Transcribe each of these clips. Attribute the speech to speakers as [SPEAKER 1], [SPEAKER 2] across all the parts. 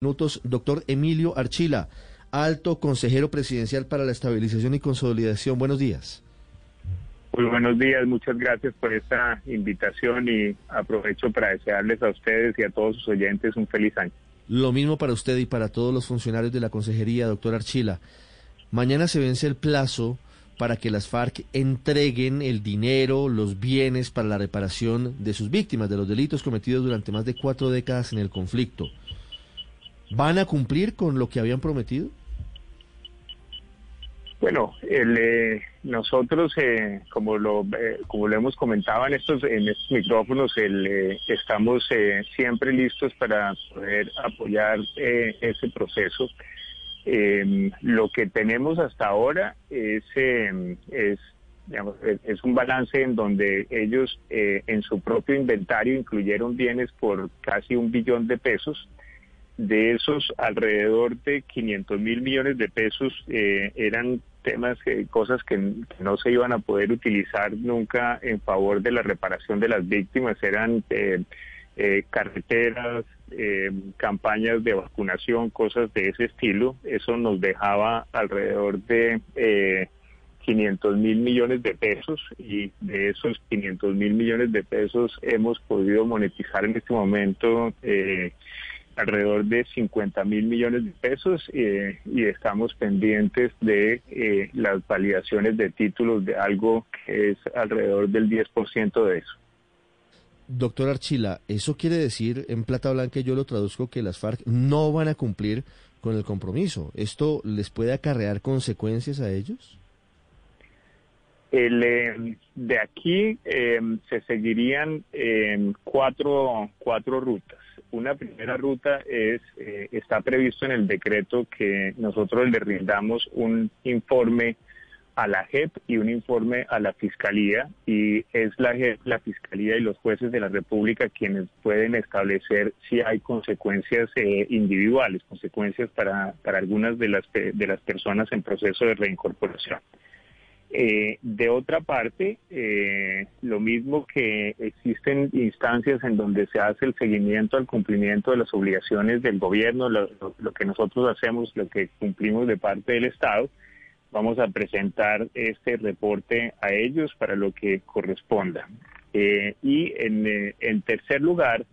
[SPEAKER 1] minutos, doctor Emilio Archila, alto consejero presidencial para la estabilización y consolidación. Buenos días.
[SPEAKER 2] Muy buenos días, muchas gracias por esta invitación y aprovecho para desearles a ustedes y a todos sus oyentes un feliz año.
[SPEAKER 1] Lo mismo para usted y para todos los funcionarios de la consejería, doctor Archila. Mañana se vence el plazo para que las FARC entreguen el dinero, los bienes para la reparación de sus víctimas de los delitos cometidos durante más de cuatro décadas en el conflicto. ¿Van a cumplir con lo que habían prometido?
[SPEAKER 2] Bueno, el, eh, nosotros, eh, como lo eh, como lo hemos comentado en estos en estos micrófonos, el, estamos siempre listos para poder apoyar ese proceso. Em, lo que tenemos hasta ahora em, es es un balance en donde ellos en su propio inventario incluyeron bienes por casi un billón de pesos de esos, alrededor de 500 mil millones de pesos eh, eran temas, eh, cosas que, no se iban a poder utilizar nunca en favor de la reparación de las víctimas. Eran eh, carreteras, campañas de vacunación, cosas de ese estilo. Eso nos dejaba alrededor de 500 mil millones de pesos y de esos 500 mil millones de pesos hemos podido monetizar en este momento alrededor de 50 mil millones de pesos eh, y estamos pendientes de eh, las validaciones de títulos de algo que es alrededor del 10% de eso.
[SPEAKER 1] Doctor Archila, ¿eso quiere decir en plata blanca, yo lo traduzco, que las FARC no van a cumplir con el compromiso? ¿Esto les puede acarrear consecuencias a ellos?
[SPEAKER 2] El, eh, de aquí se seguirían cuatro, cuatro rutas. Una primera ruta es, eh, está previsto en el decreto que nosotros le rindamos un informe a la JEP y un informe a la Fiscalía y es la JEP, la Fiscalía y los jueces de la República quienes pueden establecer si hay consecuencias eh, individuales, consecuencias para, para algunas de las, de las personas en proceso de reincorporación. Eh, de otra parte, eh, lo mismo que existen instancias en donde se hace el seguimiento al cumplimiento de las obligaciones del gobierno, lo, que nosotros hacemos, lo que cumplimos de parte del Estado, vamos a presentar este reporte a ellos para lo que corresponda. Eh, y en, en tercer lugar,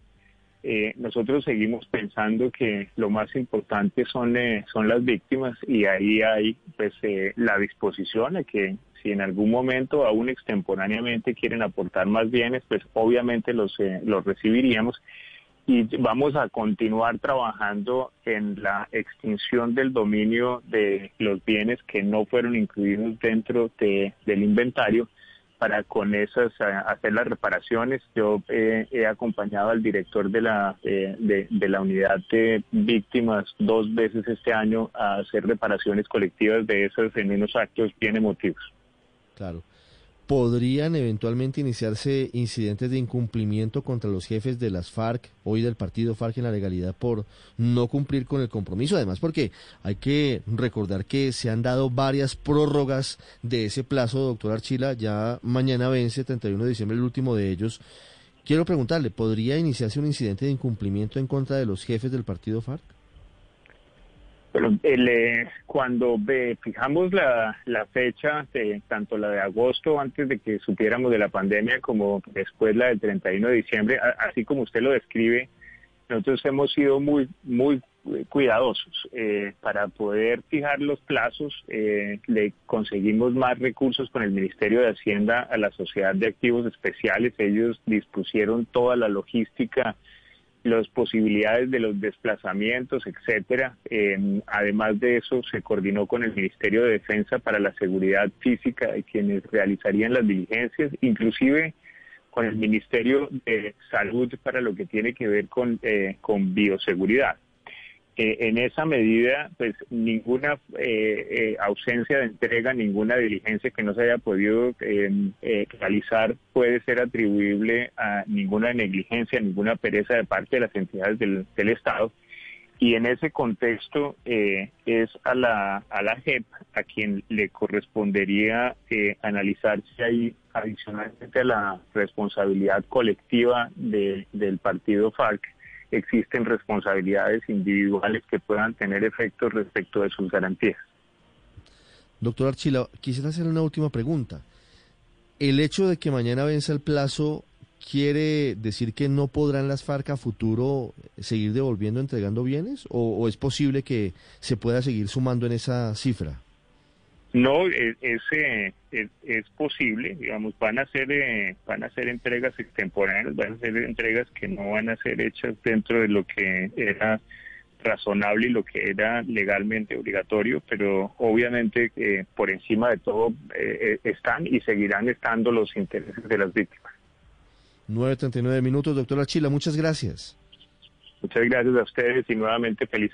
[SPEAKER 2] eh, nosotros seguimos pensando que lo más importante son, eh, son las víctimas y ahí hay pues eh, la disposición a que si en algún momento aún extemporáneamente quieren aportar más bienes, pues obviamente los, los recibiríamos. Y vamos a continuar trabajando en la extinción del dominio de los bienes que no fueron incluidos dentro de, del inventario para con esas hacer las reparaciones. Yo eh, he acompañado al director de la eh, de, la unidad de víctimas dos veces este año a hacer reparaciones colectivas de esas en unos actos bien emotivos.
[SPEAKER 1] Claro podrían eventualmente iniciarse incidentes de incumplimiento contra los jefes de las FARC, hoy del partido FARC en la legalidad, por no cumplir con el compromiso. Además, porque hay que recordar que se han dado varias prórrogas de ese plazo, doctor Archila. Ya mañana vence, 31 de diciembre, el último de ellos. Quiero preguntarle, ¿podría iniciarse un incidente de incumplimiento en contra de los jefes del partido FARC?
[SPEAKER 2] Bueno, el, eh, cuando fijamos la, fecha, de, tanto la de agosto, antes de que supiéramos de la pandemia, como después la del 31 de diciembre, así como usted lo describe, nosotros hemos sido muy, muy cuidadosos eh, para poder fijar los plazos. Eh, le conseguimos más recursos con el Ministerio de Hacienda a la Sociedad de Activos Especiales. Ellos dispusieron toda la logística las posibilidades de los desplazamientos, etcétera. Eh, además de eso, se coordinó con el Ministerio de Defensa para la seguridad física de quienes realizarían las diligencias, inclusive con el Ministerio de Salud para lo que tiene que ver con, eh, con bioseguridad en esa medida, pues ninguna eh, eh, ausencia de entrega, ninguna diligencia que no se haya podido em, eh, realizar puede ser atribuible a ninguna negligencia, ninguna pereza de parte de las entidades del, Estado. Y en ese contexto es a la, a la JEP a quien le correspondería analizar si hay adicionalmente la responsabilidad colectiva del partido FARC existen responsabilidades individuales que puedan tener efectos respecto de sus garantías.
[SPEAKER 1] Doctor Archila, quisiera hacer una última pregunta. ¿El hecho de que mañana venza el plazo quiere decir que no podrán las FARC a futuro seguir devolviendo, entregando bienes? ¿O, es posible que se pueda seguir sumando en esa cifra?
[SPEAKER 2] No, es, es, posible, digamos, van a ser eh, van a ser entregas extemporáneas, van a ser entregas que no van a ser hechas dentro de lo que era razonable y lo que era legalmente obligatorio, pero obviamente eh, por encima de todo eh, están y seguirán estando los intereses de las víctimas.
[SPEAKER 1] 9.39 minutos, doctora Chila, muchas gracias.
[SPEAKER 2] Muchas gracias a ustedes y nuevamente feliz año.